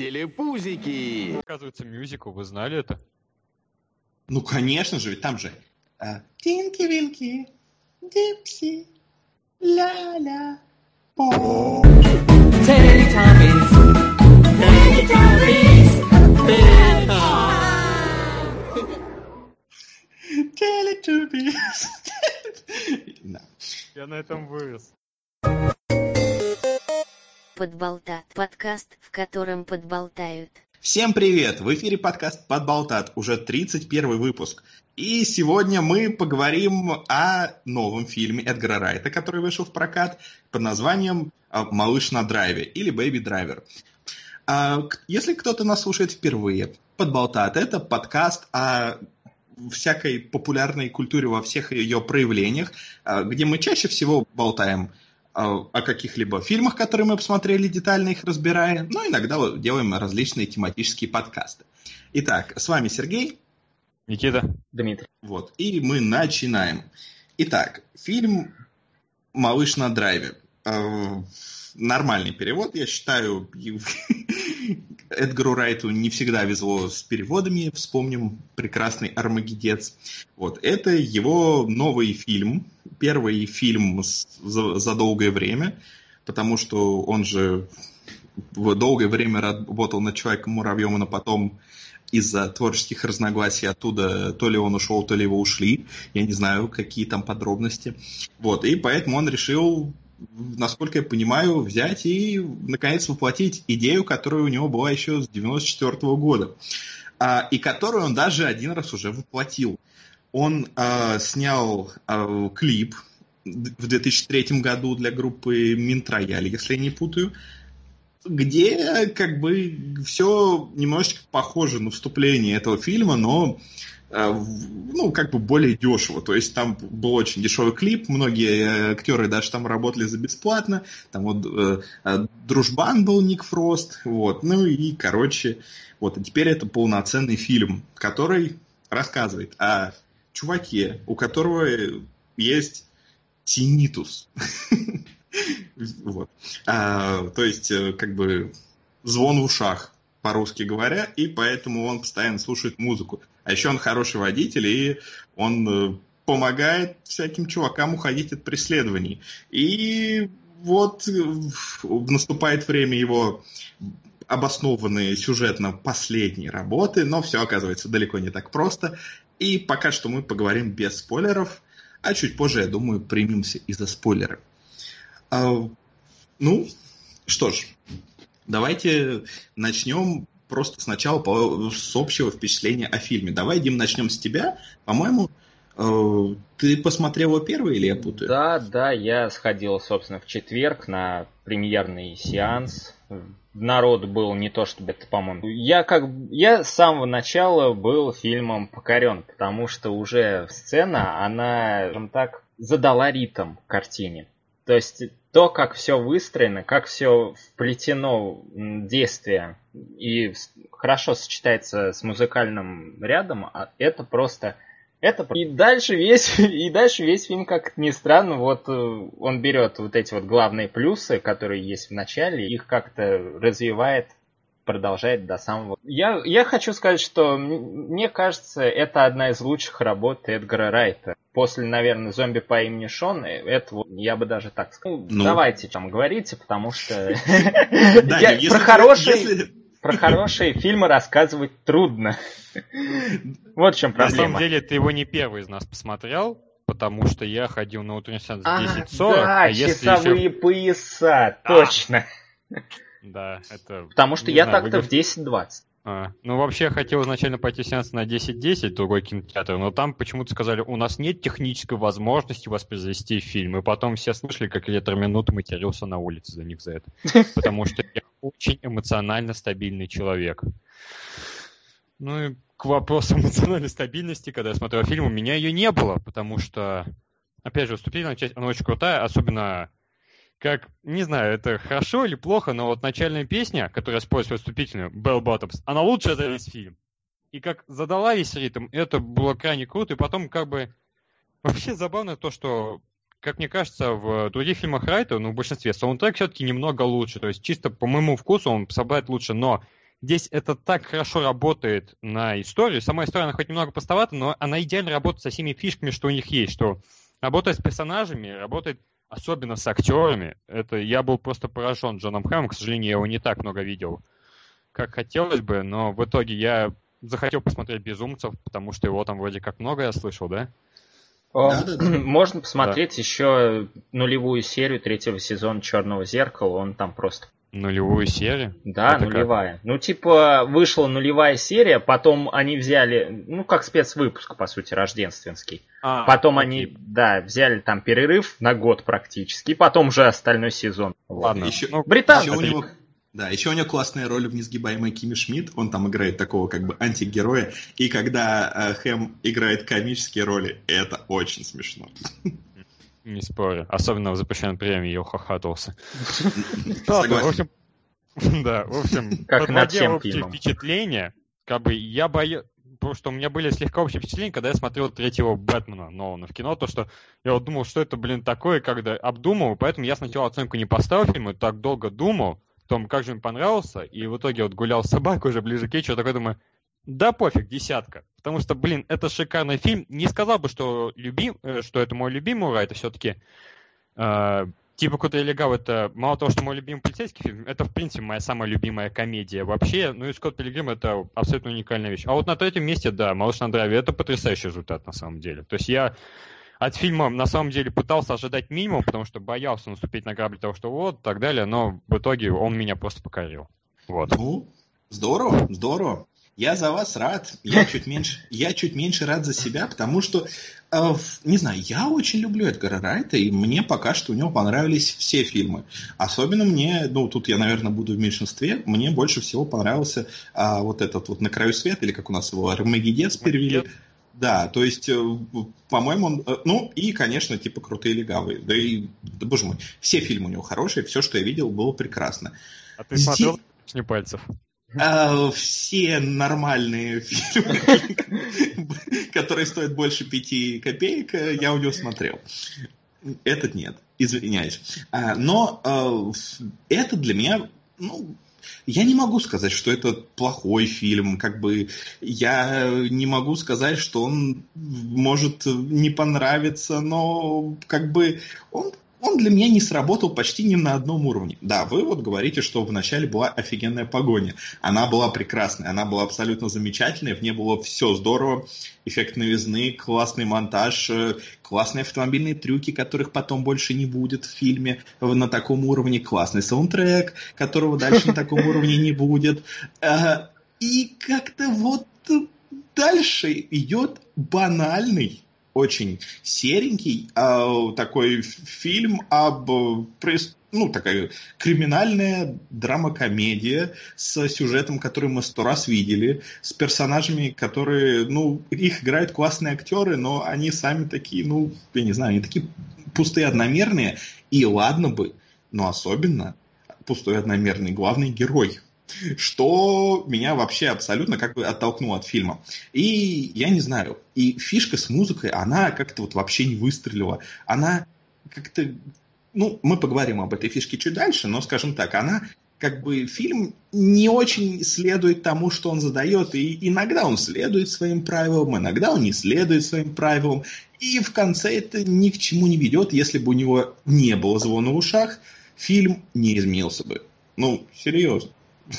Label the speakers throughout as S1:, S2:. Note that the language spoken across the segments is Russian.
S1: Телепузики.
S2: Оказывается, мюзикл, вы знали это?
S3: Ну, конечно же, ведь там же... а, Тинки-винки, дипси, ля-ля, по.
S4: Teletubbies. Teletubbies.
S3: Teletubbies. Да.
S2: Я на этом вырос.
S5: Подболтат. Подкаст, в котором подболтают.
S3: Всем привет! В эфире подкаст «Подболтат», уже 31 выпуск. И сегодня мы поговорим о новом фильме Эдгара Райта, который вышел в прокат под названием а, «Малыш на драйве» или «Бэйби Драйвер». Если кто-то нас слушает впервые, «Подболтат» — это подкаст о всякой популярной культуре во всех ее проявлениях, а, где мы чаще всего болтаем о каких-либо фильмах, которые мы посмотрели, детально их разбирая, но иногда вот делаем различные тематические подкасты. Итак, с вами Сергей,
S2: Никита?
S6: Дмитрий.
S3: вот, и мы начинаем. Итак, фильм «Малыш на драйве». Э, Нормальный перевод, я считаю. Эдгару Райту не всегда везло с переводами. Вспомним прекрасный Армагеддец. Вот, это его новый фильм. Первый фильм за, за долгое время, потому что он же в долгое время работал над Человеком-муравьем, но потом из-за творческих разногласий оттуда то ли он ушел, то ли его ушли. Я не знаю, какие там подробности. Вот, и поэтому он решил, насколько я понимаю, взять и, наконец, воплотить идею, которая у него была еще с 94 года. А, и которую он даже один раз уже воплотил. Он а, снял а, клип в 2003 году для группы Минтрояль, если я не путаю, где как бы все немножечко похоже на вступление этого фильма, но э, в- ну, как бы более дешево. То есть там был очень дешевый клип, многие э, актеры даже там работали за бесплатно. Там вот э, э, дружбан был Ник Фрост, вот. Ну и, короче, вот. И теперь это полноценный фильм, который рассказывает о чуваке, у которого есть тинитус. Вот. А, то есть, э, как бы, звон в ушах, по-русски говоря, и поэтому он постоянно слушает музыку. А еще он хороший водитель, и он э, помогает всяким чувакам уходить от преследований. И вот э, наступает время его обоснованные сюжетно последней работы, но все оказывается далеко не так просто. И пока что мы поговорим без спойлеров, а чуть позже, я думаю, примемся и за спойлеры. А, ну, что ж, давайте начнем просто сначала по- с общего впечатления о фильме. Давай, Дим, начнем с тебя. По-моему, э, ты посмотрел его первый или я путаю?
S6: Да, да, я сходил, собственно, в четверг на премьерный сеанс. Народ был не то чтобы по-моему. Я как я с самого начала был фильмом покорен, потому что уже сцена, она, скажем так, задала ритм картине. То есть то, как все выстроено, как все вплетено действие и хорошо сочетается с музыкальным рядом, а это просто это и дальше весь и дальше весь фильм, как ни странно, вот э, он берет вот эти вот главные плюсы, которые есть в начале, их как-то развивает, продолжает до самого. Я я хочу сказать, что мне кажется, это одна из лучших работ Эдгара Райта. После, наверное, зомби по имени Шон, э, это вот, я бы даже так сказал.
S3: Ну.
S6: Давайте там говорите, потому что про
S3: если-
S6: про хорошие фильмы рассказывать трудно. Вот в чем
S2: На самом
S6: проблема.
S2: деле, ты его не первый из нас посмотрел, потому что я ходил на утренний сеанс в
S6: А,
S2: 10.40,
S6: да,
S2: а если
S6: часовые
S2: еще...
S6: пояса, точно.
S2: Да, это...
S6: Потому что я так-то в 10.20.
S2: А, ну, вообще, я хотел изначально пойти сеанс на 10.10, другой кинотеатр, но там почему-то сказали, у нас нет технической возможности воспроизвести фильм. И потом все слышали, как электроминут матерился на улице за них за это. Потому что я очень эмоционально стабильный человек. Ну и к вопросу эмоциональной стабильности, когда я смотрел фильм, у меня ее не было, потому что, опять же, вступительная часть, она очень крутая, особенно как, не знаю, это хорошо или плохо, но вот начальная песня, которая использует вступительную, Bell Bottoms, она лучшая за весь фильм. И как задала весь ритм, это было крайне круто, и потом как бы... Вообще забавно то, что, как мне кажется, в других фильмах Райта, ну, в большинстве, саундтрек все-таки немного лучше, то есть чисто по моему вкусу он собрать лучше, но здесь это так хорошо работает на историю. Сама история, она хоть немного постовата, но она идеально работает со всеми фишками, что у них есть, что работает с персонажами, работает особенно с актерами. Это я был просто поражен Джоном Хэмом, к сожалению, я его не так много видел, как хотелось бы, но в итоге я захотел посмотреть «Безумцев», потому что его там вроде как много я слышал, да?
S6: Можно посмотреть еще нулевую серию третьего сезона Черного зеркала. Он там просто.
S2: Нулевую серию.
S6: Да,
S2: Это как?
S6: нулевая. Ну, типа, вышла нулевая серия, потом они взяли, ну, как спецвыпуск, по сути, рождественский.
S2: А,
S6: Потом
S2: окей.
S6: они, да, взяли там перерыв на год практически, и потом уже остальной сезон.
S2: Ладно.
S3: Еще-
S2: Ну,
S6: Британ-
S3: Еще у него, да, еще у него классная роль в несгибаемой Кими Шмидт. Он там играет такого как бы антигероя. И когда э, Хэм играет комические роли, это очень смешно.
S2: Не спорю. Особенно в запрещенном премии я ухахатывался. В общем, да, в общем,
S6: Как
S2: подводя общее впечатление, как бы я боюсь, потому что у меня были слегка общие впечатления, когда я смотрел третьего Бэтмена Нолана в кино, то что я вот думал, что это, блин, такое, когда обдумал, поэтому я сначала оценку не поставил фильму, так долго думал, том, как же мне понравился, и в итоге вот гулял с собакой уже ближе к вечеру, такой думаю, да пофиг, десятка. Потому что, блин, это шикарный фильм. Не сказал бы, что, любим, э, что это мой любимый ура, это все-таки Типа Крутой Легав это мало того, что мой любимый полицейский фильм, это в принципе моя самая любимая комедия вообще. Ну и Скотт Пилигрим это абсолютно уникальная вещь. А вот на третьем месте, да, Малыш на драйве, это потрясающий результат на самом деле. То есть я от фильма на самом деле пытался ожидать минимум, потому что боялся наступить на грабли того, что вот, так далее, но в итоге он меня просто покорил. Вот.
S3: Ну, здорово, здорово. Я за вас рад. Я чуть меньше, я чуть меньше рад за себя, потому что, э, не знаю, я очень люблю Эдгара Райта, и мне пока что у него понравились все фильмы. Особенно мне, ну, тут я, наверное, буду в меньшинстве, мне больше всего понравился а, вот этот вот «На краю света», или как у нас его, «Армагеддец» перевели. Да, то есть, э, по-моему, он, э, ну, и, конечно, типа «Крутые легавые». Да и, да, боже мой, все фильмы у него хорошие, все, что я видел, было прекрасно.
S2: А ты смотрел «Сотни пальцев»?
S3: А, все нормальные фильмы, которые стоят больше пяти копеек, э, я у него смотрел. Этот нет, извиняюсь. А, Но это для меня, ну, я не могу сказать, что это плохой фильм, как бы я не могу сказать, что он может не понравиться, но как бы он он для меня не сработал почти ни на одном уровне. Да, вы вот говорите, что вначале была офигенная погоня. Она была прекрасная, она была абсолютно замечательная, в ней было все здорово, эффект новизны, классный монтаж, э, классные автомобильные трюки, которых потом больше не будет в фильме на таком уровне, классный саундтрек, которого дальше на таком уровне не будет. Э, И как-то вот дальше идет банальный очень серенький э, такой фильм об э, ну такая криминальная драма-комедия с сюжетом, который мы сто раз видели, с персонажами, которые, ну, их играют классные актеры, но они сами такие, ну, я не знаю, они такие пустые, одномерные, и ладно бы, но особенно пустой, одномерный главный герой что меня вообще абсолютно как бы оттолкнуло от фильма. И я не знаю, и фишка с музыкой, она как-то вот вообще не выстрелила. Она как-то, ну, мы поговорим об этой фишке чуть дальше, но, скажем так, она как бы фильм не очень следует тому, что он задает, и иногда он следует своим правилам, иногда он не следует своим правилам, и в конце это ни к чему не ведет, если бы у него не было звона в ушах, фильм не изменился бы. Ну, серьезно.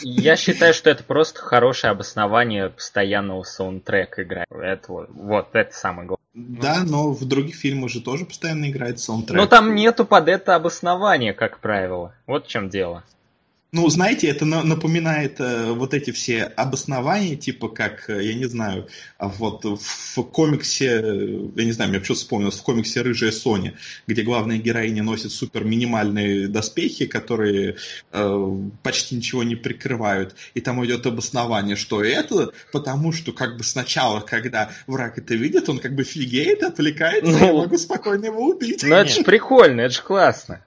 S6: Я считаю, что это просто хорошее обоснование постоянного саундтрека играть. Это вот, вот это самое главное.
S3: Да, но в других фильмах же тоже постоянно играет саундтрек.
S6: Но там нету под это обоснования, как правило. Вот в чем дело.
S3: Ну, знаете, это на- напоминает э, вот эти все обоснования, типа как, э, я не знаю, вот в комиксе, э, я не знаю, мне почему вспомнилось, в комиксе «Рыжая Соня», где главная героиня носит супер минимальные доспехи, которые э, почти ничего не прикрывают, и там идет обоснование, что это потому, что как бы сначала, когда враг это видит, он как бы фигеет, отвлекается,
S6: Ну.
S3: я могу спокойно его убить.
S6: Ну это же прикольно, это же классно.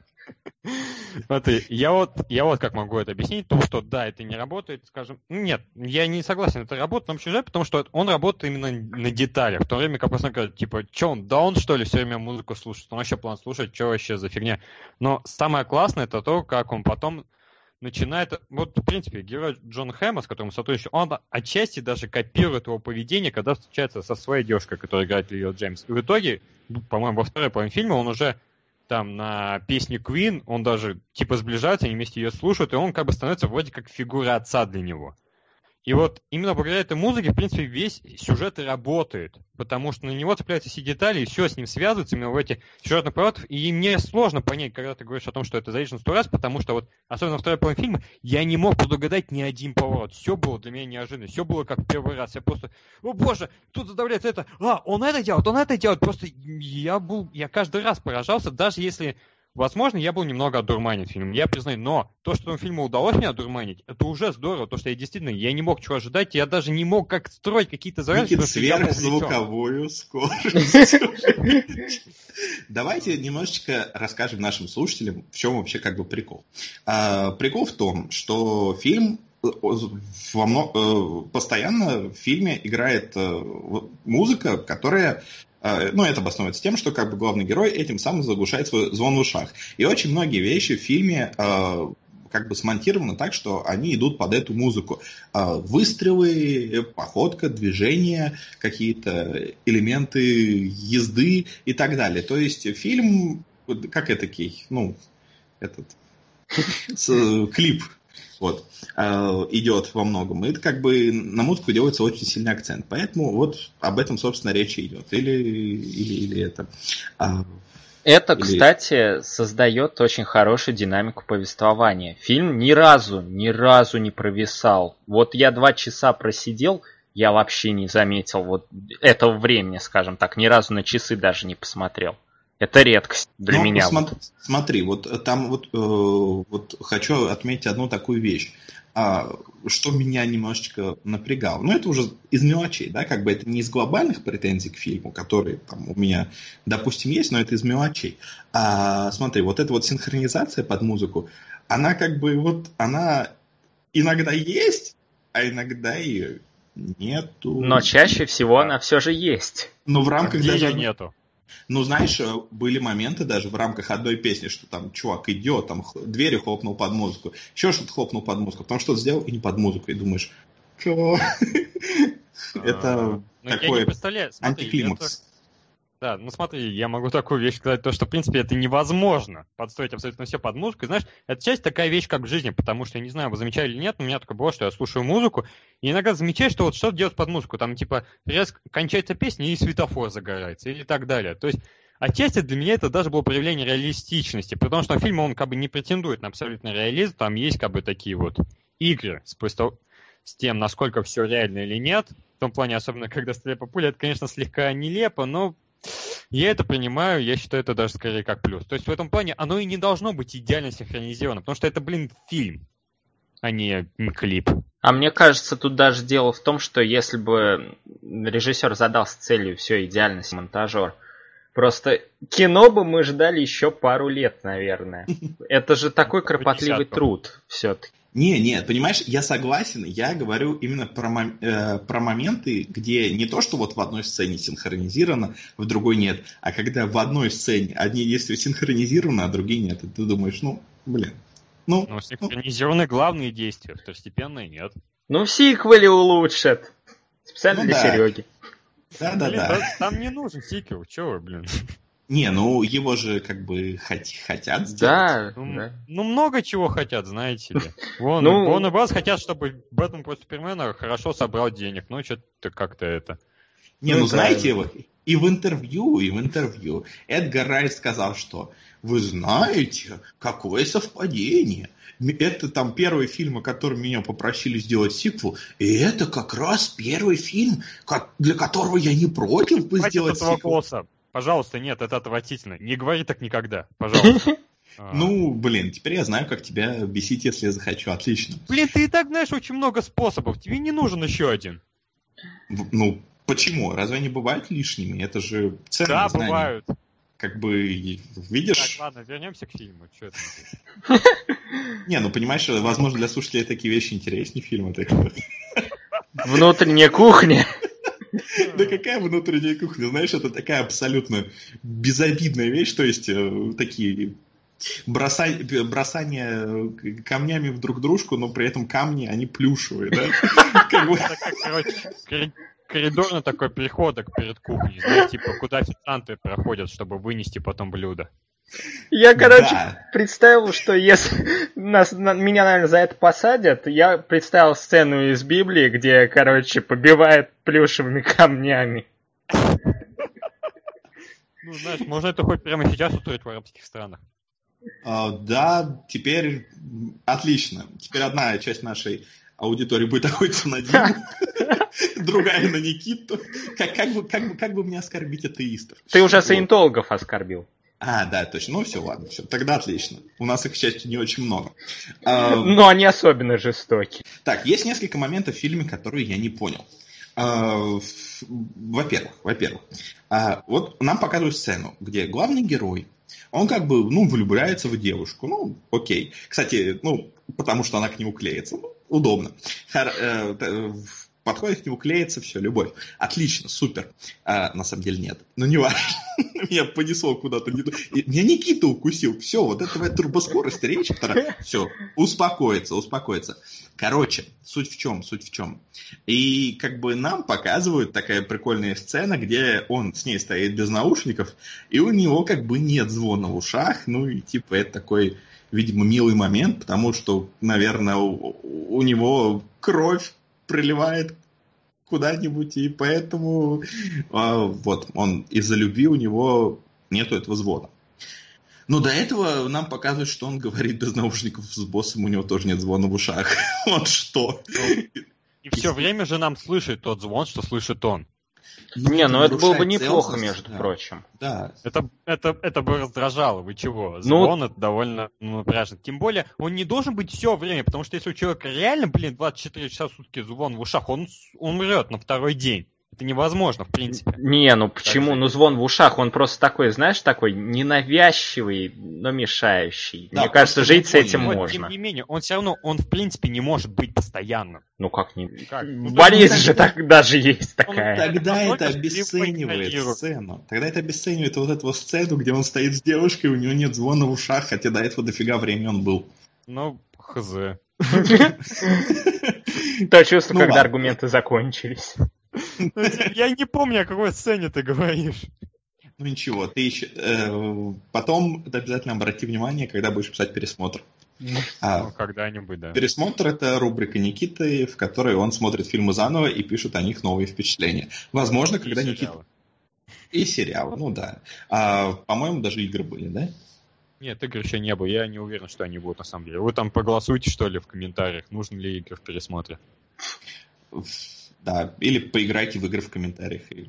S2: Смотри, я вот, я вот как могу это объяснить, то, что да, это не работает, скажем, ну, нет, я не согласен, это работает на чужой, потому что он работает именно на деталях, в то время как просто говорят, типа, что он, да он что ли все время музыку слушает, он вообще план слушать, что вообще за фигня. Но самое классное это то, как он потом начинает... Вот, в принципе, герой Джон Хэма, с которым сотрудничает, он отчасти даже копирует его поведение, когда встречается со своей девушкой, которая играет Лио Джеймс. И в итоге, по-моему, во второй половине фильма он уже там на песне Queen, он даже типа сближается, они вместе ее слушают, и он как бы становится вроде как фигура отца для него. И вот именно благодаря этой музыке, в принципе, весь сюжет и работает. Потому что на него цепляются все детали, и все с ним связывается именно в эти сюжетных поворотов. И мне сложно понять, когда ты говоришь о том, что это заезжено сто раз, потому что вот, особенно второй половине фильма, я не мог предугадать ни один поворот. Все было для меня неожиданно. Все было как первый раз. Я просто, о боже, тут задавляется это. А, он это делает, он это делает. Просто я был, я каждый раз поражался, даже если Возможно, я был немного одурманен фильмом, я признаю, но то, что фильму удалось меня одурманить, это уже здорово, то, что я действительно, я не мог чего ожидать, я даже не мог как строить какие-то
S3: задачи. сверхзвуковую скорость. Давайте немножечко расскажем нашим слушателям, в чем вообще как бы прикол. А, прикол в том, что фильм э, во много, э, постоянно в фильме играет э, музыка, которая ну, это обосновывается тем, что как бы главный герой этим самым заглушает свой звон в ушах. И очень многие вещи в фильме а, как бы смонтированы так, что они идут под эту музыку. А, выстрелы, походка, движения, какие-то элементы езды и так далее. То есть фильм, как этакий, ну, этот, клип вот, э, идет во многом. И это как бы на музыку делается очень сильный акцент. Поэтому вот об этом, собственно, речь идет. Или, или, или это. А,
S6: это, или... кстати, создает очень хорошую динамику повествования. Фильм ни разу, ни разу не провисал. Вот я два часа просидел, я вообще не заметил вот этого времени, скажем так, ни разу на часы даже не посмотрел. Это редкость для
S3: ну,
S6: меня.
S3: Смотри, смотри, вот там вот, э, вот хочу отметить одну такую вещь, а, что меня немножечко напрягало. Ну, это уже из мелочей, да, как бы это не из глобальных претензий к фильму, которые там у меня, допустим, есть, но это из мелочей. А, смотри, вот эта вот синхронизация под музыку, она как бы вот, она иногда есть, а иногда ее нету.
S6: Но чаще всего она все же есть.
S3: Но в рамках
S2: а даже... нету.
S3: Ну, знаешь, э, были моменты даже в рамках одной песни, что там чувак идет, там двери хлопнул под музыку, еще что-то хлопнул под музыку, потом что-то сделал и не под музыку, и думаешь, что? Это ну, такой антиклимакс.
S2: Да, ну смотри, я могу такую вещь сказать, то, что, в принципе, это невозможно подстроить абсолютно все под музыку. И, знаешь, это часть такая вещь, как в жизни, потому что, я не знаю, вы замечали или нет, но у меня такое было, что я слушаю музыку, и иногда замечаю, что вот что-то делать под музыку. Там, типа, резко кончается песня, и светофор загорается, или так далее. То есть, Отчасти для меня это даже было проявление реалистичности, потому что фильм, он как бы не претендует на абсолютный реализм, там есть как бы такие вот игры с, с тем, насколько все реально или нет. В том плане, особенно когда стреляют по пуле, это, конечно, слегка нелепо, но я это принимаю, я считаю это даже скорее как плюс. То есть в этом плане оно и не должно быть идеально синхронизировано, потому что это, блин, фильм, а не клип.
S6: А мне кажется, тут даже дело в том, что если бы режиссер задался целью все идеально, монтажер, просто кино бы мы ждали еще пару лет, наверное. Это же такой кропотливый труд все-таки.
S3: Не, не, понимаешь, я согласен, я говорю именно про, э, про моменты, где не то, что вот в одной сцене синхронизировано, в другой нет, а когда в одной сцене одни действия синхронизированы, а другие нет, и ты думаешь, ну, блин. Ну,
S2: ну синхронизированы ну. главные действия, второстепенные нет.
S6: Ну, сиквеле улучшат. Специально ну, для да. Сереги.
S3: Да-да-да.
S2: Там не нужен сиквел, чего вы, блин.
S3: Не, ну его же как бы хот- хотят сделать.
S6: Да,
S2: ну,
S6: да.
S2: ну много чего хотят, знаете ли. Вон, ну, Warner Bros. хотят, чтобы Бэтмен против Супермена хорошо собрал денег. Ну, что-то как-то это.
S3: Не, ну, ну знаете, и в интервью, и в интервью Эдгар Райт сказал, что вы знаете, какое совпадение. Это там первый фильм, о котором меня попросили сделать сиквел, и это как раз первый фильм, как, для которого я не против бы Хватит сделать сиквел. Вопроса.
S2: Пожалуйста, нет, это отвратительно. Не говори так никогда, пожалуйста.
S3: Ну, блин, теперь я знаю, как тебя бесить, если я захочу. Отлично.
S2: Блин, ты и так знаешь очень много способов. Тебе не нужен еще один.
S3: Ну, почему? Разве они бывают лишними? Это же ценные
S2: Да,
S3: знания.
S2: бывают.
S3: Как бы, видишь...
S2: Так, ладно, вернемся к фильму. Что это?
S3: Не, ну понимаешь, возможно, для слушателей такие вещи интереснее фильма.
S6: Внутренняя кухня.
S3: Да какая внутренняя кухня? Знаешь, это такая абсолютно безобидная вещь, то есть э, такие Бросай- бросание э, камнями в друг дружку, но при этом камни, они плюшевые, да? Как бы-
S2: короче, коридорный такой переходок перед кухней, знаете, типа, куда официанты проходят, чтобы вынести потом блюдо.
S6: Я, короче,
S3: Да.
S6: представил, что если нас, на- меня, наверное, за это посадят, я представил сцену из Библии, где, короче, побивает плюшевыми камнями.
S2: Ну, знаешь, можно это хоть прямо сейчас устроить в арабских странах.
S3: А, Да, теперь отлично. Теперь одна часть нашей аудитории будет охотиться на Диму, другая на Никиту. Как, как, бы, как, бы, как бы мне оскорбить атеистов?
S6: Ты уже саентологов оскорбил.
S3: А, да, точно. Ну все, ладно, все. Тогда отлично. У нас их, к счастью, не очень много.
S6: Но они особенно жестоки.
S3: Так, есть несколько моментов в фильме, которые я не понял. А, Во-первых, во-первых, а, вот нам показывают сцену, где главный герой, он как бы, ну, влюбляется в девушку, ну, окей. Кстати, ну, потому что она к нему клеится, ну, удобно. Подходит к нему, клеится, все, любовь. Отлично, супер. А, на самом деле нет. Ну, не важно. Меня понесло куда-то Меня Никита укусил. Все, вот это твоя турбоскорость речи. Все, успокоиться, успокоиться. Короче, суть в чем, суть в чем. И как бы нам показывают такая прикольная сцена, где он с ней стоит без наушников, и у него как бы нет звона в ушах, ну и типа это такой, видимо, милый момент, потому что, наверное, у, у него кровь приливает куда-нибудь, и поэтому а, вот он из-за любви у него нету этого звона. Но до этого нам показывают, что он говорит без наушников с боссом, у него тоже нет звона в ушах. Вот что.
S2: И все время же нам слышит тот звон, что слышит он.
S6: Не, ну это было бы неплохо, между
S3: да.
S6: прочим.
S3: Да.
S2: Это, это, это бы раздражало, вы чего?
S6: Ну-
S2: Звон это довольно ну, напряжно. Тем более, он не должен быть все время, потому что если у человека реально, блин, 24 часа в сутки звон в ушах, он с- умрет на второй день. Это невозможно, в принципе.
S6: Не, ну почему? Ну звон в ушах, он просто такой, знаешь, такой ненавязчивый, но мешающий.
S3: Да,
S6: Мне кажется, жить с этим
S3: понял.
S2: Вот, тем
S6: можно.
S2: не менее, он все равно, он в принципе не может быть постоянным.
S6: Ну как не...
S2: Как?
S6: В
S2: Ну,
S6: болезни
S3: так-
S6: же так даже есть
S2: Он
S6: такая.
S3: Тогда
S2: Он
S3: это обесценивает сцену. Тогда это обесценивает вот эту вот сцену, где он стоит с девушкой, у него нет звона в ушах, хотя до этого дофига времени он был.
S2: Ну, хз.
S6: То чувство,
S3: Ну
S6: когда аргументы закончились.
S2: Я не помню, о какой сцене ты говоришь.
S3: Ну ничего, ты еще... э, потом обязательно обрати внимание, когда будешь писать пересмотр. А,
S2: Ну, когда-нибудь, да.
S3: Пересмотр это рубрика Никиты, в которой он смотрит фильмы заново и пишет о них новые впечатления. Возможно, когда
S2: И
S3: Никита...
S2: сериалы.
S3: И сериалы, ну да. А, по-моему, даже игры были, да?
S2: Нет, игр еще не было. Я не уверен, что они будут на самом деле. Вы там проголосуйте, что ли, в комментариях, нужны ли игры в пересмотре.
S3: Да, или поиграйте в игры в комментариях. И-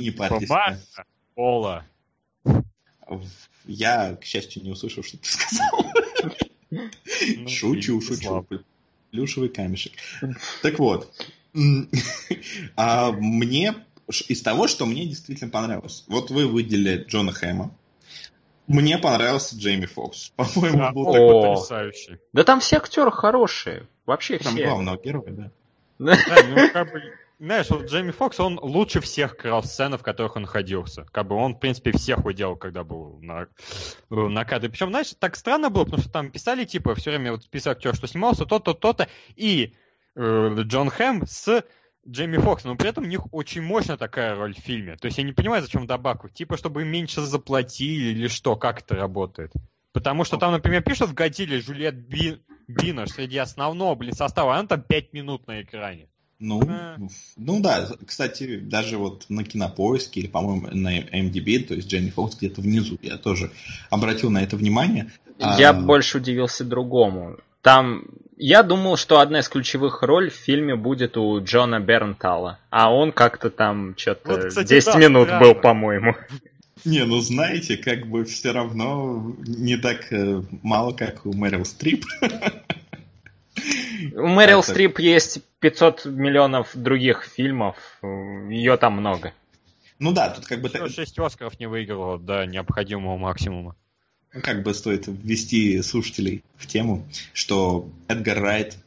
S3: Не парьтесь. В- Я, к счастью, не услышал, что ты сказал.
S2: Ну,
S3: Шучу, шучу. Плюшевый камешек. Так вот, а мне из того, что мне действительно понравилось. Вот вы выделили Джона Хэма. Мне понравился Джейми Фокс. По-моему,
S2: Да,
S3: был такой
S2: потрясающий.
S6: Да там все актеры хорошие. Вообще
S3: там
S6: все.
S3: главного героя, да.
S2: Да, ну, как бы, знаешь, вот Джейми Фокс, он лучше всех крал сцены, в которых он находился. Как бы он, в принципе, всех уделал, когда был на, был на кадре. Причем, знаешь, так странно было, потому что там писали, типа, все время вот список актеров, что снимался, то-то, то-то, и э, Джон Хэм с Джейми Фоксом, но при этом у них очень мощная такая роль в фильме. То есть я не понимаю, зачем добавку. Типа, чтобы меньше заплатили или что, как это работает. Потому что там, например, пишут в Годзилле Жюльет Би... Биннер среди основного, блин, состава, она там 5 минут на экране.
S3: Ну,
S2: А.
S3: ну да, кстати, даже вот на Кинопоиске или, по-моему, на MDB, то есть Джейми Фокс где-то внизу, я тоже обратил на это внимание.
S6: Я
S3: А,
S6: больше удивился другому. Там я думал, что одна из ключевых ролей в фильме будет у Джона Бернтала, а он как-то там что-то
S2: Вот, кстати,
S6: 10
S2: да,
S6: минут
S2: странно.
S6: был, по-моему.
S3: Не, ну знаете, как бы все равно не так э, мало, как у Мэрил Стрип.
S6: У Мэрил
S3: Это-
S6: Стрип есть 500 миллионов других фильмов, ее там много.
S3: Ну да, тут как бы, так-
S2: 6 Оскаров не выиграла до необходимого максимума.
S3: ну, как бы стоит ввести слушателей в тему, что Эдгар Райт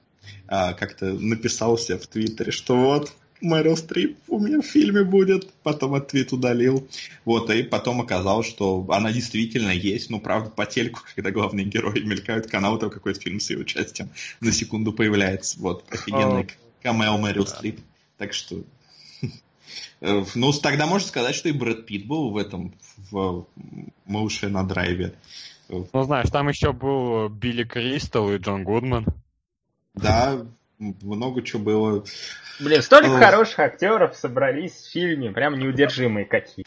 S3: а, как-то написался в Твиттере, что вот Мэрил Стрип у меня в фильме будет. Потом от твит удалил. Вот, и потом оказалось, что она действительно есть. Ну, правда, по телеку, когда главные герои мелькают, канал, там какой-то фильм с ее участием на секунду появляется. Вот, офигенный камео Мэрил Стрип. Так что... Э, Ну, тогда можно сказать, что и Брэд Питт был в этом, в Моуше на драйве.
S2: Ну, знаешь, там еще был Билли Кристал и Джон Гудман.
S3: Да, много чего было.
S6: Блин, столько
S3: Ох.
S6: хороших актеров собрались в фильме, прям неудержимые какие.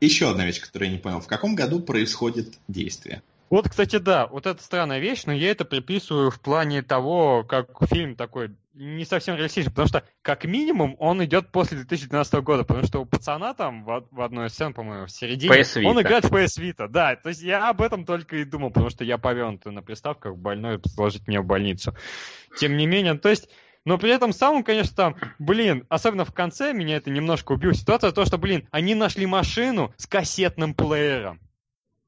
S3: Еще одна вещь, которую я не понял. В каком году происходит действие?
S2: Вот, кстати, да, вот это странная вещь, но я это приписываю в плане того, как фильм такой не совсем реалистичный, потому что, как минимум, он идет после 2012 года, потому что у пацана там в, в одной из сцен, по-моему, в середине,
S6: PS Vita.
S2: он играет в PS Vita, да, то есть я об этом только и думал, потому что я повернут на приставках больной сложить меня в больницу. Тем не менее, то есть но при этом самым, конечно, там, блин, особенно в конце меня это немножко убило. Ситуация то, что, блин, они нашли машину с кассетным плеером.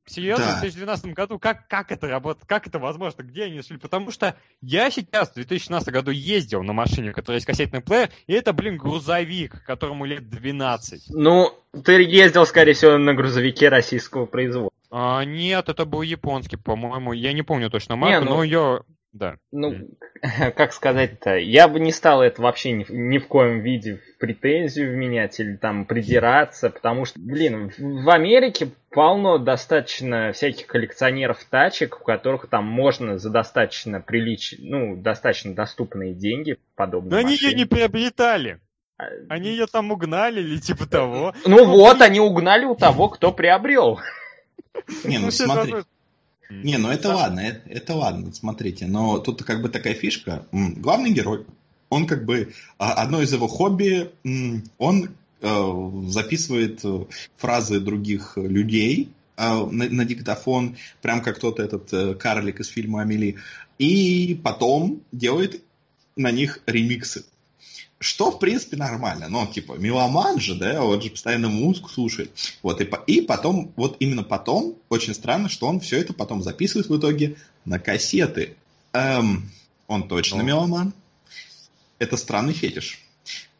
S2: Серьезно,
S3: Да.
S2: в 2012 году, как, как это работает, как это возможно, где они нашли? Потому что я сейчас в 2016 году ездил на машине, у которой есть кассетный плеер, и это, блин, грузовик, которому лет 12.
S6: Ну, ты ездил, скорее всего, на грузовике российского производства.
S2: А, нет, это был японский, по-моему, я не помню точно марку,
S6: ну-
S2: но ее... Да.
S6: Ну, как сказать-то, я бы не стал это вообще ни, в- ни в коем виде в претензию вменять или там придираться, потому что, блин, в Америке полно достаточно всяких коллекционеров тачек, у которых там можно за достаточно прилич... ну, достаточно доступные деньги подобные
S2: Но они ее
S6: машине.
S2: не приобретали.
S6: А,
S2: Они ее там угнали или типа того.
S6: Ну вот, они угнали у того, кто приобрел.
S3: Не, ну
S2: всё
S3: смотри. Не, ну это
S2: Да.
S3: ладно, это, это ладно, смотрите. Но тут как бы такая фишка. Главный герой, он как бы, а, одно из его хобби, он э, записывает э, фразы других людей э, на, на диктофон, прям как тот этот карлик из фильма Амели, и потом делает на них ремиксы. Что, в принципе, нормально. Ну, типа, меломан же, да, он же постоянно музыку слушает. Вот, и, и потом, вот именно потом, очень странно, что он все это потом записывает в итоге на кассеты. Эм, он точно
S2: Ну.
S3: меломан. Это странный фетиш.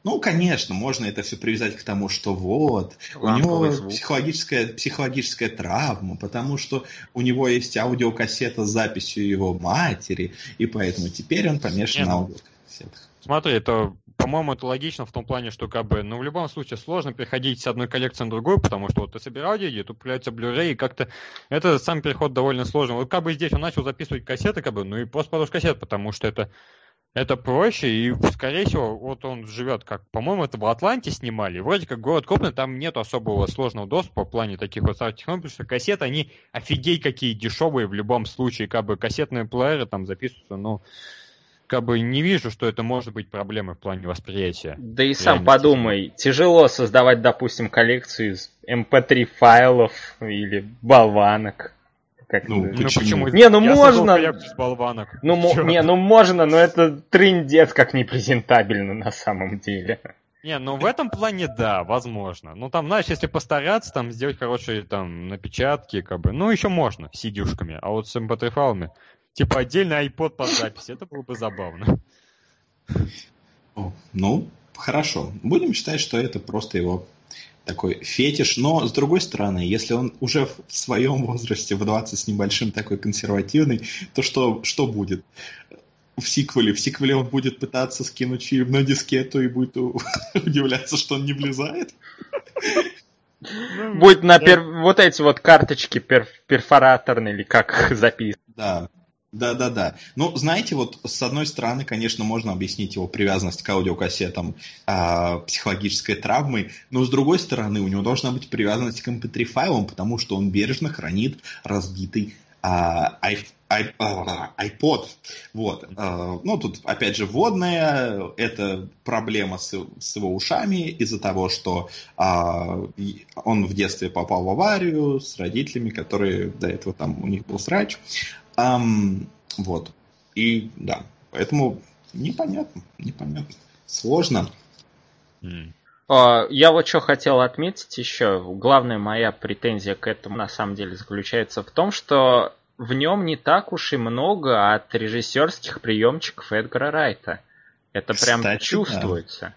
S3: Ну, конечно, можно это все привязать к тому, что вот, у
S6: Ламповый
S3: него
S6: звук.
S3: психологическая, психологическая травма, потому что у него есть аудиокассета с записью его матери, и поэтому теперь он помешан
S2: Не,
S3: на
S2: ну,
S3: аудиокассетах.
S2: Смотри, это, по-моему, это логично в том плане, что как бы, ну, в любом случае сложно переходить с одной коллекции на другую, потому что вот ты собирал деньги, тут появляется Blu-ray, и как-то это сам переход довольно сложный. Вот как бы здесь он начал записывать кассеты, как бы, ну и просто подушь кассет, потому что это это проще, и, скорее всего, вот он живет как, по-моему, это в Атланте снимали. Вроде как город крупный, там нет особого сложного доступа в плане таких вот старых технологий, потому что кассеты, они офигеть какие дешевые в любом случае, как бы кассетные плееры там записываются, ну, как бы не вижу, что это может быть проблемой в плане восприятия.
S6: Да и сам подумай, тяжело создавать, допустим, коллекцию из MP3 файлов или болванок. Как
S3: Ну,
S6: это?
S2: Ну
S3: Почему?
S6: Не, ну
S2: Я
S6: можно.
S2: с болванок.
S6: Ну, мо- не, ну можно, но это трындец как непрезентабельно на самом деле.
S2: Не, ну в этом плане да, возможно. Ну там, знаешь, если постараться, там сделать хорошие там напечатки, как бы, ну еще можно с сидюшками, а вот с mp3 файлами, типа отдельный iPod под запись, это было бы забавно.
S3: Ну, хорошо. Будем считать, что это просто его такой фетиш. Но, с другой стороны, если он уже в своем возрасте, в 20 с небольшим, такой консервативный, то что, что будет? В сиквеле. В сиквеле он будет пытаться скинуть фильм на дискету и будет удивляться, что он не влезает.
S2: Ну,
S6: Будет на пер- вот эти вот карточки пер- перфораторные или как их записывать.
S3: Да. Да, да, да. Ну, знаете, вот с одной стороны, конечно, можно объяснить его привязанность к аудиокассетам а, психологической травмой, но с другой стороны, у него должна быть привязанность к mp3 файлам, потому что он бережно хранит разбитый а, ай- а, iPod. Вот. А, ну, тут, опять же, вводная, это проблема с, с его ушами из-за того, что а, и он в детстве попал в аварию с родителями, которые до этого там у них был срач. Ам, вот. И да, поэтому непонятно, непонятно. Сложно.
S6: А, Я вот что хотел отметить еще. Главная моя претензия к этому на самом деле заключается в том, что в нем не так уж и много от режиссерских приемчиков Эдгара Райта. Это прям
S3: Кстати,
S6: чувствуется.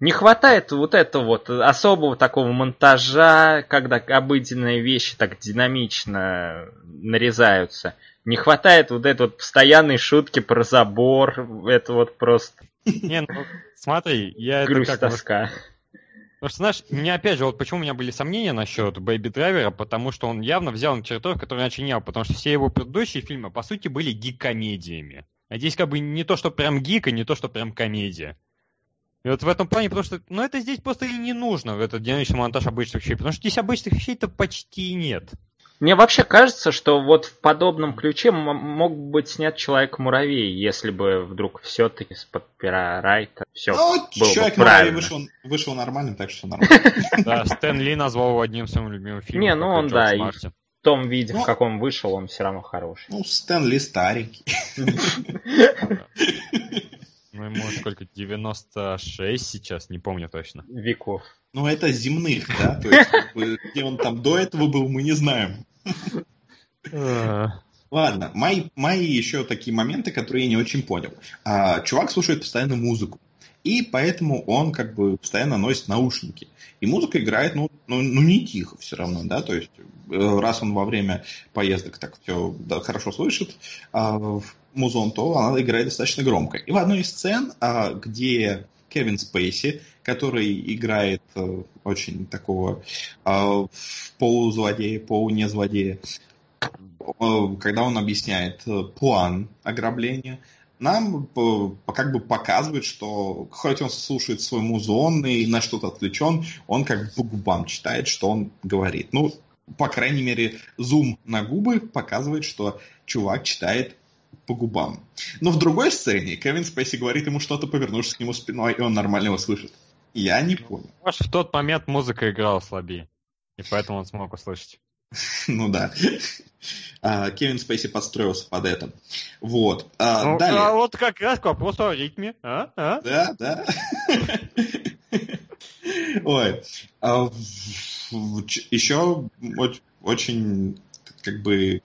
S6: Не хватает вот этого вот особого такого монтажа, когда обыденные вещи так динамично нарезаются. Не хватает вот этой вот постоянной шутки про забор. Это вот просто
S2: Не, ну, смотри, я это
S6: грусть,
S2: как... вот-
S6: тоска.
S2: Потому что, знаешь, мне опять же, вот почему у меня были сомнения насчет Бэйби Драйвера, потому что он явно взял на территорию, которую раньше не был, потому что все его предыдущие фильмы, по сути, были гик-комедиями. А здесь как бы не то, что прям гик, и не то, что прям комедия. И вот в этом плане, потому что, ну это здесь просто и не нужно, этот динамичный монтаж обычных вещей, потому что здесь обычных вещей-то почти нет.
S6: Мне вообще кажется, что вот в подобном ключе мог быть снят Человек-муравей, если бы вдруг все-таки с-под пера Райта все
S3: Ну,
S6: было бы
S3: человек
S6: правильно.
S3: вышел, вышел нормальным, так что нормально.
S2: Да, Стэн Ли назвал его одним из своих любимых фильмов.
S6: Не, ну он, да. В том виде,
S3: Ну.
S6: в каком вышел, он все равно хороший.
S3: Ну, Стэн Ли старенький.
S2: Ну, ему сколько, 96 сейчас, не помню точно.
S6: Веков.
S3: Ну, это земных, да? То есть, как бы, где он там до этого был, мы не знаем. Ладно, мои, мои еще такие моменты, которые я не очень понял. А, чувак слушает постоянно музыку. И поэтому он как бы постоянно носит наушники. И музыка играет, ну, ну, ну не тихо все равно, да, то есть э, раз он во время поездок так все хорошо слышит а, в музон, то она играет достаточно громко. И в одной из сцен, а, где Кевин Спейси, который играет э, очень такого а, полузлодея, полунезлодея, э, когда он объясняет э, план ограбления, нам э, как бы показывает, что хоть он слушает свой музон и на что-то отвлечен, он как по губам читает, что он говорит. Ну, по крайней мере, зум на губы показывает, что чувак читает по губам. Но в другой сцене Кевин Спейси говорит ему что-то, повернувшись к нему спиной, и он нормально его слышит. Я не понял.
S2: Может, в тот момент музыка играла слабее. И поэтому он смог услышать.
S3: Ну да. А, Кевин Спейси подстроился под это. Вот. А,
S2: Ну,
S3: далее.
S2: а вот как раз к вопросу о ритме. А? А?
S3: Да, да. Ой. Еще оч- очень как бы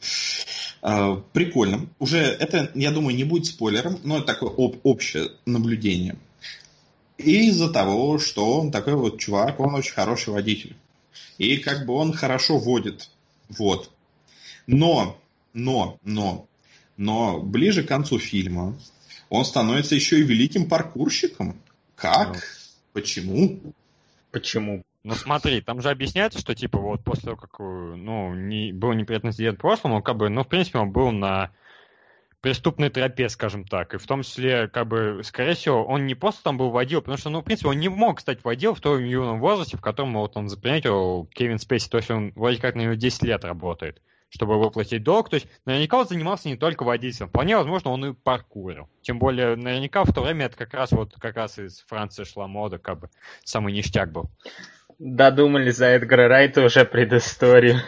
S3: прикольно. Уже это, я думаю, не будет спойлером, но это такое об- общее наблюдение. И из-за того, что он такой вот чувак, он очень хороший водитель. И как бы он хорошо водит. Вот. Но, но, но, но ближе к концу фильма он становится еще и великим паркурщиком. Как? Почему?
S6: Почему?
S2: Ну смотри, там же объясняется, что типа вот после того, как э, ну, не, был неприятный инцидент в прошлом, он как бы, ну, в принципе, он был на преступной тропе, скажем так. И в том числе, как бы, скорее всего, он не просто там был водил, потому что, ну, в принципе, он не мог стать водил в том юном возрасте, в котором вот он заприметил Кевин Спейси. То есть он вроде как на него 10 лет работает, чтобы выплатить долг. То есть наверняка он занимался не только водителем. Вполне возможно, он и паркурил. Тем более, наверняка в то время это как раз вот как раз из Франции шла мода, как бы самый ништяк был.
S6: Додумали за Эдгара Райта уже предысторию.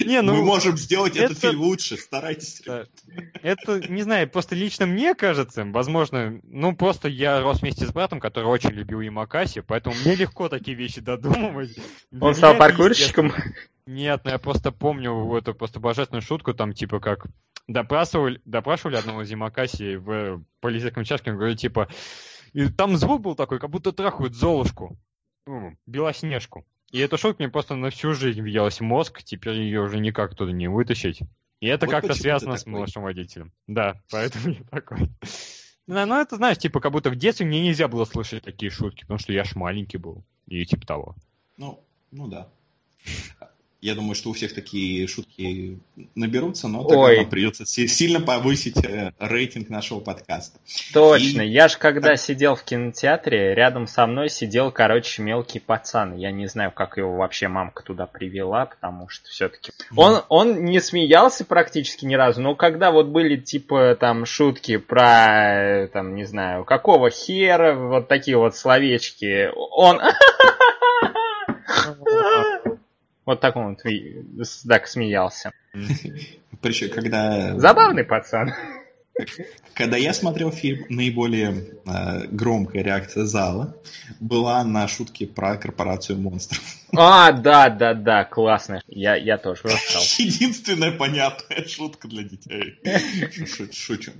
S2: Не, ну,
S3: Мы можем сделать этот
S2: это-
S3: фильм лучше, старайтесь.
S2: Да. Это, не знаю, просто лично мне кажется, возможно, ну просто я рос вместе с братом, который очень любил Ямакаси, поэтому мне легко такие вещи додумывать. Для
S6: Он стал
S2: это
S6: паркурщиком?
S2: Нет, ну я просто помню эту просто божественную шутку, там типа как допрашивали, допрашивали одного из Ямакаси в полицейском участке, он говорит, типа, и там звук был такой, как будто трахают Золушку, ну, Белоснежку. И эта шутка мне просто на всю жизнь въелась в мозг, теперь ее уже никак туда не вытащить. И это
S3: Вот
S2: как-то связано с младшим водителем. Да, поэтому я такой. Да, ну это, знаешь, типа, как будто в детстве мне нельзя было слышать такие шутки, потому что я ж маленький был. И типа того.
S3: Ну, ну да. Я думаю, что у всех такие шутки наберутся, но тогда
S6: Ой.
S3: нам придется си- сильно повысить э, рейтинг нашего подкаста.
S6: Точно.
S3: И-
S6: Я ж когда сидел в кинотеатре, рядом со мной сидел, короче, мелкий пацан. Я не знаю, как его вообще мамка туда привела, потому что все-таки... Он, он не смеялся практически ни разу, но когда вот были, типа, там, шутки про, э, там, не знаю, какого хера, вот такие вот словечки, он... Вот так он так смеялся.
S3: Причем, когда,
S6: Забавный пацан.
S3: когда я смотрел фильм, наиболее э, громкая реакция зала была на шутки про корпорацию монстров.
S6: А, да, да, да, классно. Я, я тоже устал.
S3: Единственная понятная шутка для детей. Шу- Шучу.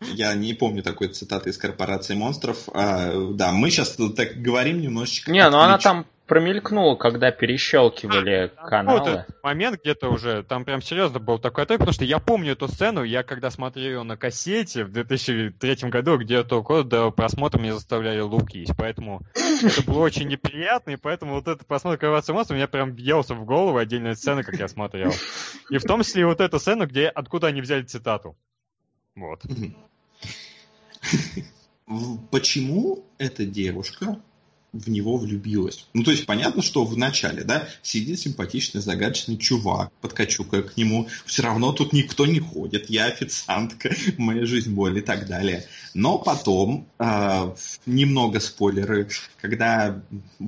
S3: Я не помню такой цитаты из «Корпорации монстров». А, да, мы сейчас так говорим немножечко...
S6: Не, ну она там промелькнула, когда перещелкивали
S2: Вот
S6: каналы.
S2: этот момент где-то уже, там прям серьезно был такой отрыв, потому что я помню эту сцену, я когда смотрел ее на кассете в 2003 году, где только до просмотра меня заставляли лук есть, поэтому это было очень неприятно, и поэтому вот этот просмотр «Корпорации монстров» меня прям въелся в голову отдельная сцена, как я смотрел. И в том числе и вот эта сцена, где откуда они взяли цитату. Вот.
S3: Почему эта девушка в него влюбилась? Ну, то есть, понятно, что в начале, да, сидит симпатичный, загадочный чувак, подкачукая к нему, все равно тут никто не ходит, я официантка, моя жизнь боль и так далее. Но потом, а, немного спойлеры, когда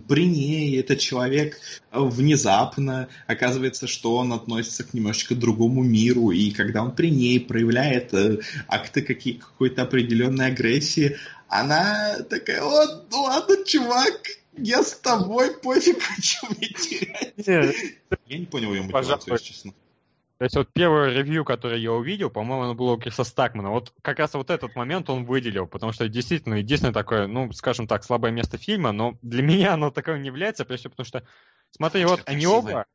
S3: при ней этот человек внезапно оказывается, что он относится к немножечко другому миру, и когда он при ней проявляет э, акты какие, какой-то определенной агрессии, она такая, вот, ну ладно, чувак, я с тобой, пофиг, что мне терять. Я не понял ее мотивацию, честно.
S2: То есть вот первое ревью, которое я увидел, по-моему, оно было у Криса Стакмана. Вот как раз вот этот момент он выделил, потому что действительно единственное такое, ну, скажем так, слабое место фильма, но для меня оно таковым не является, прежде всего потому что, смотри, вот они оба...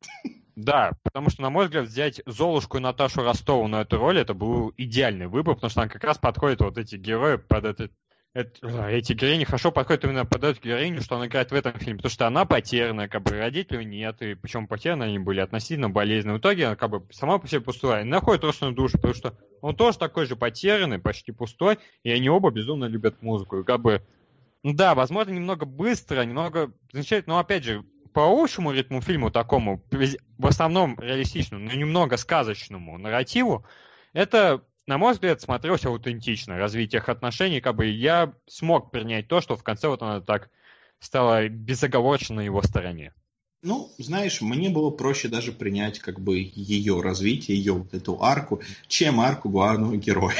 S2: Да, потому что, на мой взгляд, взять Золушку и Наташу Ростову на эту роль, это был идеальный выбор, потому что она как раз подходит, вот эти герои под этот это- эти героини хорошо подходят именно под эту героиню, что она играет в этом фильме, потому что она потерянная, как бы родителей нет, и причем потерянные они были относительно болезненные. В итоге она как бы сама по себе пустая, и находит родственную душу, потому что он тоже такой же потерянный, почти пустой, и они оба безумно любят музыку. И как бы, ну да, возможно, немного быстро, немного замечательно, но опять же, по общему ритму фильму такому, в основном реалистичному, но немного сказочному нарративу, это, на мой взгляд, смотрелось аутентично. Развитие их отношений, как бы я смог принять то, что в конце вот она так стала безоговорочно на его стороне.
S3: Ну, знаешь, мне было проще даже принять как бы ее развитие, ее вот эту арку, чем арку главного героя.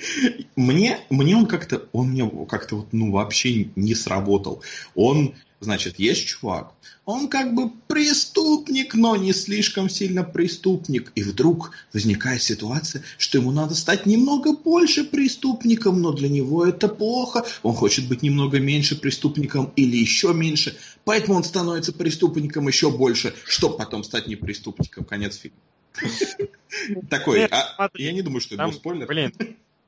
S3: Мне, мне он как-то, он мне как-то вот, ну, вообще не сработал. Он, значит, есть чувак, он как бы преступник, но не слишком сильно преступник. И вдруг возникает ситуация, что ему надо стать немного больше преступником, но для него это плохо. Он хочет быть немного меньше преступником или еще меньше. Поэтому он становится преступником еще больше, чтобы потом стать не преступником. Конец фильма. Такой, а я не думаю, что это был спойлер.
S2: Блин,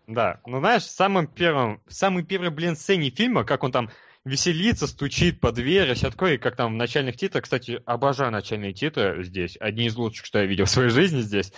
S2: да. Ну, знаешь, в самом первом, в самой первой, блин, сцене фильма, как он там веселится, стучит по двери, все такое, как там в начальных титрах, кстати, обожаю начальные титры здесь, одни из лучших, что я видел в своей жизни здесь.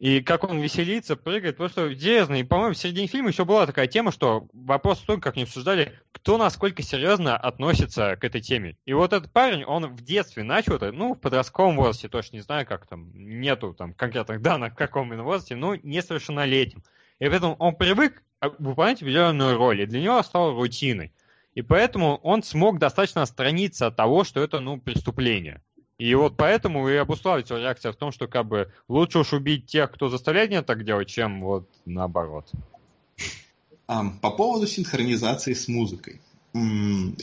S2: И как он веселится, прыгает, просто интересно. И, по-моему, в середине фильма еще была такая тема, что вопрос в том, как они обсуждали, кто насколько серьезно относится к этой теме. И вот этот парень, он в детстве начал это, ну, в подростковом возрасте, точно не знаю, как там, нету там конкретных данных, в каком именно возрасте, но несовершеннолетним. И поэтому он привык а, выполнять определенную роль, и для него стало рутиной. И поэтому он смог достаточно отстраниться от того, что это, ну, преступление. И вот поэтому и обуславливается реакция в том, что как бы лучше уж убить тех, кто заставляет меня так делать, чем вот наоборот.
S3: По поводу синхронизации с музыкой.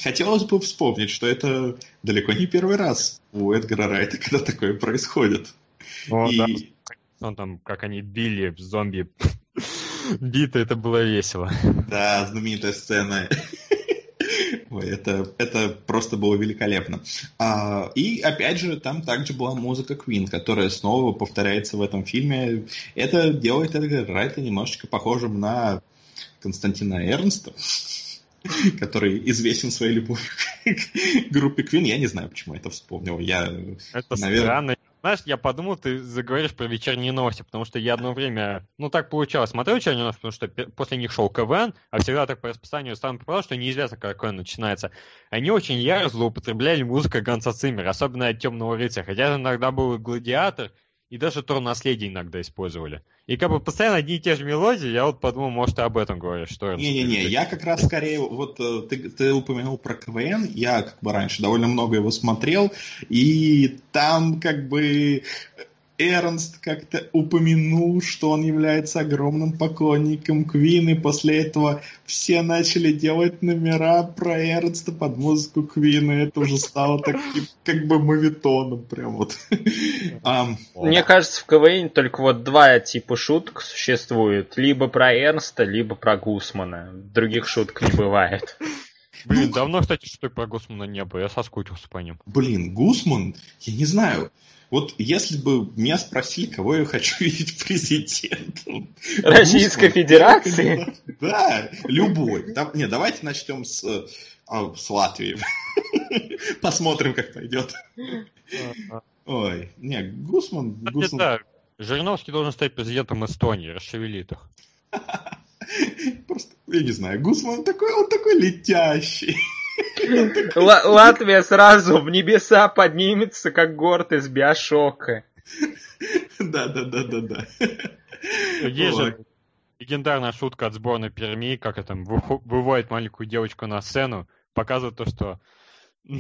S3: Хотелось бы вспомнить, что это далеко не первый раз у Эдгара Райта, когда такое происходит.
S2: Ну,
S3: И
S2: да, ну, там, как они били зомби биты, это было весело.
S3: Да, знаменитая сцена. Ой, это, это просто было великолепно. А, и опять же, там также была музыка Queen, которая снова повторяется в этом фильме. Это делает Эдгар Райта немножечко похожим на Константина Эрнста, который известен своей любовью к группе Queen. Я не знаю, почему я это вспомнил. Я,
S2: Это
S3: Наверное.
S2: странно. Знаешь, я подумал, ты заговоришь про вечерние новости, потому что я одно время, ну так получалось, смотрел вечерние новости, потому что после них шел КВН, а всегда так по расписанию стану попадал, что неизвестно, когда КВН начинается. Они очень яро злоупотребляли музыкой Ганса Циммера, особенно от Темного рыцаря, хотя иногда был Гладиатор, и даже Трон наследие иногда использовали. И как бы постоянно одни и те же мелодии, я вот подумал, может, ты об этом говоришь, что
S3: Не-не-не, я как раз скорее, вот э, ты, ты упомянул про КВН, я как бы раньше довольно много его смотрел, и там как бы Эрнст как-то упомянул, что он является огромным поклонником Квин, и после этого все начали делать номера про Эрнста под музыку Квин, и это уже стало таким как бы мовитоном прям вот.
S6: Мне кажется, в КВН только вот два типа шуток существует. Либо про Эрнста, либо про Гусмана. Других шуток не бывает.
S2: Блин, давно, кстати, что про Гусмана не было. Я соскучился по ним.
S3: Блин, Гусман, я не знаю. Вот если бы меня спросили, кого я хочу видеть президентом.
S6: Российской
S3: Гусман,
S6: Федерации?
S3: Да, любой. Да- Не, давайте начнем с, а, с Латвии. Посмотрим, как пойдет. Ой, не, Гусман,
S2: Кстати,
S3: Гусман
S2: да, Жириновский должен стать президентом Эстонии, расшевелит их.
S3: просто, я не знаю, Гусман такой, он такой летящий.
S6: Ла- Латвия сразу в небеса поднимется, как город из Биошока.
S3: Да, да, да, да, да.
S2: Есть же легендарная шутка от сборной Перми, как это выводит маленькую девочку на сцену, показывает то, что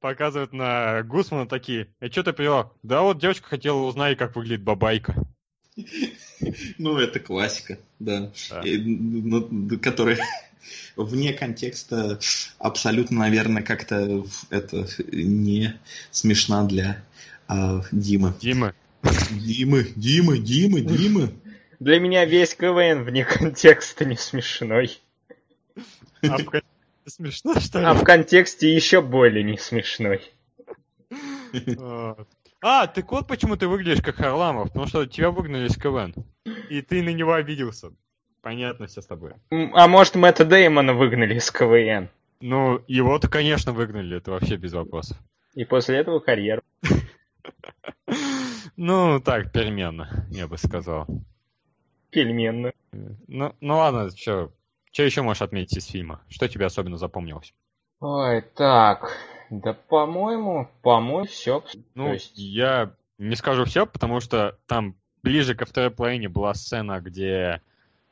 S2: показывают на Гусмана такие, а что ты привел? Да вот девочка хотела узнать, как выглядит бабайка.
S3: Ну, это классика, да.
S2: Да.
S3: И, ну, которая вне контекста абсолютно, наверное, как-то это не смешна для а, Димы.
S2: Дима,
S3: Димы, Димы, Димы, Димы.
S6: Для меня весь КВН вне контекста не смешной.
S2: а в конце смешно, что ли?
S6: А в контексте еще более не смешной.
S2: Вот. А, так вот почему ты выглядишь как Харламов, потому что тебя выгнали из КВН. И ты на него обиделся. Понятно все с тобой.
S6: А может Мэтта Деймона выгнали из КВН?
S2: Ну, его-то, конечно, выгнали, это вообще без вопросов.
S6: И после этого карьеру.
S2: Ну, так, переменно, я бы сказал.
S6: Пельменную.
S2: Ну, ну ладно, что, что еще можешь отметить из фильма? Что тебе особенно запомнилось?
S6: Ой, так. Да, по-моему, по-моему, все.
S2: Ну,
S6: есть-
S2: я не скажу все, потому что там ближе ко второй половине была сцена, где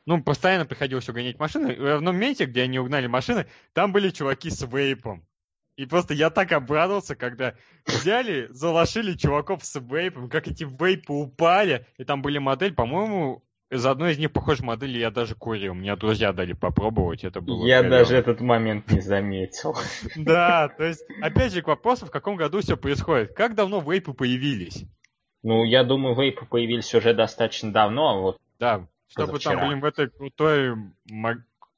S2: ну, постоянно приходилось угонять машины. И в одном моменте, где они угнали машины, там были чуваки с вейпом. И просто я так обрадовался, когда взяли, залошили чуваков с вейпом, как эти вейпы упали, и там были модели, по-моему, из одной из них, похожей модели, я даже курил. Мне друзья дали попробовать, это было...
S6: Я
S2: говёно.
S6: даже этот момент не заметил.
S2: Да, то есть, опять же, к вопросу, в каком году все происходит. Как давно вейпы появились?
S6: Ну, я думаю, вейпы появились уже достаточно давно, а вот
S2: Да, чтобы там, блин, в этой крутой...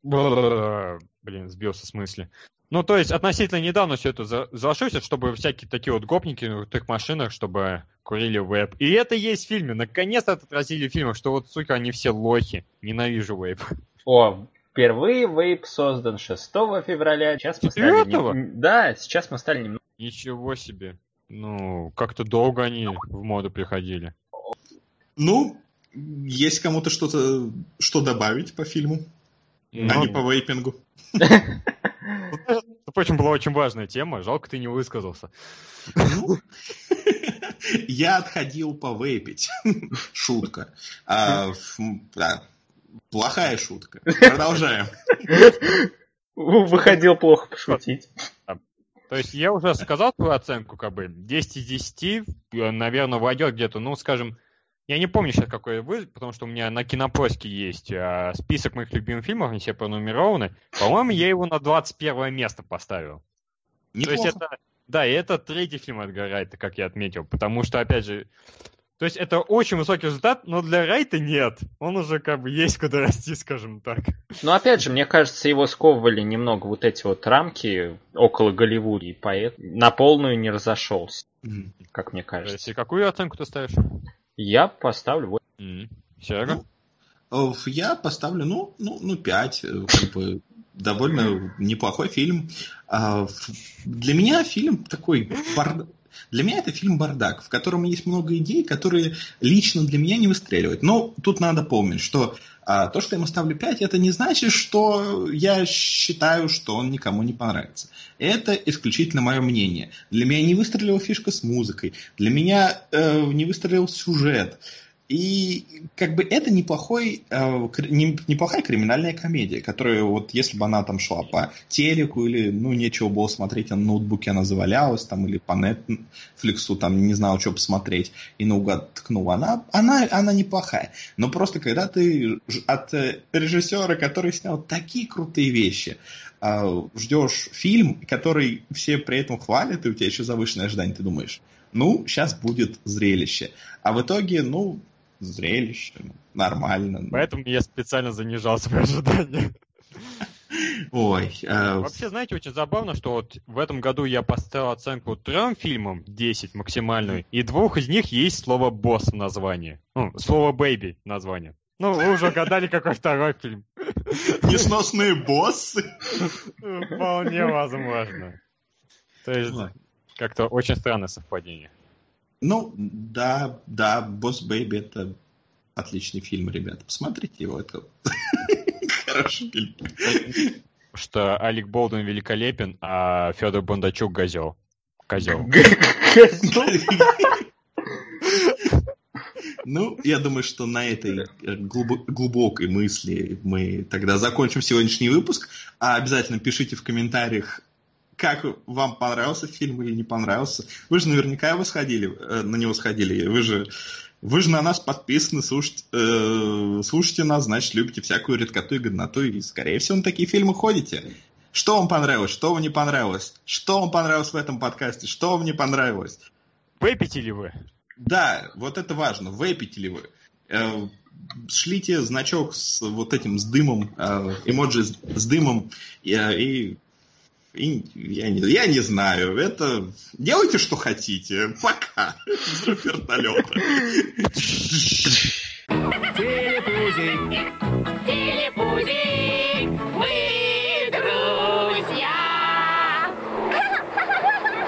S2: Блин, сбился с мысли. Ну, то есть, относительно недавно все это за- зашлось, чтобы всякие такие вот гопники на крутых машинах, чтобы курили вейп. И это есть в фильме. Наконец-то отразили в фильмах, что вот, сука, они все лохи. Ненавижу вейп.
S6: О, впервые вейп создан 6 февраля. Сейчас мы стали... Нем- Да, сейчас мы стали немного...
S2: Ничего себе. Ну, как-то долго они в моду приходили.
S3: Ну, есть кому-то что-то, что добавить по фильму, а
S2: Ну,
S3: не по вейпингу.
S2: Впрочем, была очень важная тема. Жалко, ты не высказался.
S3: Ну, Я отходил повейпить. Шутка. А, да, Плохая шутка. Продолжаем.
S6: Выходил плохо пошутить.
S2: То есть я уже сказал твою оценку, как бы 10 из 10, э, наверное, войдет где-то, ну, скажем, я не помню сейчас какой вы, потому что у меня на кинопоиске есть а, список моих любимых фильмов, они все пронумерованы. По-моему, я его на 21 место поставил. То есть
S3: Неплохо.
S2: это, да, и это третий фильм от Райта, как я отметил, потому что, опять же, то есть это очень высокий результат, но для Райта нет. Он уже как бы есть куда расти, скажем так.
S6: Но опять же, мне кажется, его сковывали немного вот эти вот рамки около Голливуда, и поэтому на полную не разошелся, как мне
S2: То есть,
S6: кажется.
S2: и какую оценку ты ставишь?
S6: Я поставлю вот.
S2: М, Серега?
S3: Э, Я поставлю, ну, ну, ну, 5. Как бы довольно неплохой фильм. А, Для меня фильм такой бард- Для меня это фильм бардак, в котором есть много идей, которые лично для меня не выстреливают. Но тут надо помнить, что а, то, что я ему ставлю 5, это не значит, что я считаю, что он никому не понравится. Это исключительно мое мнение. Для меня не выстрелила фишка с музыкой, для меня э, не выстрелил сюжет. И как бы это неплохой, э, неплохая криминальная комедия, которая вот если бы она там шла по телеку или ну нечего было смотреть, а на ноутбуке она завалялась там или по Netflix там не знал, что посмотреть и наугад ткнула, она, она, она неплохая. Но просто когда ты от э, режиссера, который снял такие крутые вещи, э, ждешь фильм, который все при этом хвалят, и у тебя еще завышенное ожидание, ты думаешь, ну, сейчас будет зрелище. А в итоге, ну, зрелище, ну, нормально. Ну.
S2: Поэтому я специально занижал свои ожидания.
S3: Ой.
S2: Э... Вообще, знаете, очень забавно, что вот в этом году я поставил оценку трем фильмам 10 максимальную, и двух из них есть слово «босс» в названии. Ну, слово «бэйби» в названии. Ну, вы уже гадали, какой второй фильм.
S3: Несносные боссы?
S2: Вполне возможно. То есть, как-то очень странное совпадение.
S3: Ну, да, да, Босс Бэйби это отличный фильм, ребята. Посмотрите его, это хороший фильм.
S2: Что Алик Болден великолепен, а Федор Бондачук газел. Козел.
S3: Ну, я думаю, что на этой глубокой мысли мы тогда закончим сегодняшний выпуск. А обязательно пишите в комментариях, как вам понравился фильм или не понравился. Вы же наверняка его сходили, э, на него сходили. Вы же, вы же на нас подписаны, слушайте, э, слушайте нас, значит, любите всякую редкоту и годноту, и, скорее всего, на такие фильмы ходите. Что вам понравилось, что вам не понравилось? Что вам понравилось в этом подкасте, что вам не понравилось?
S2: Выпите ли вы?
S3: Да, вот это важно. Выпите ли вы? Э, шлите значок с вот этим, с дымом, э, эмоджи с, с дымом, и, и и я, не, я не знаю. Это делайте, что хотите. Пока. Взрыв вертолета.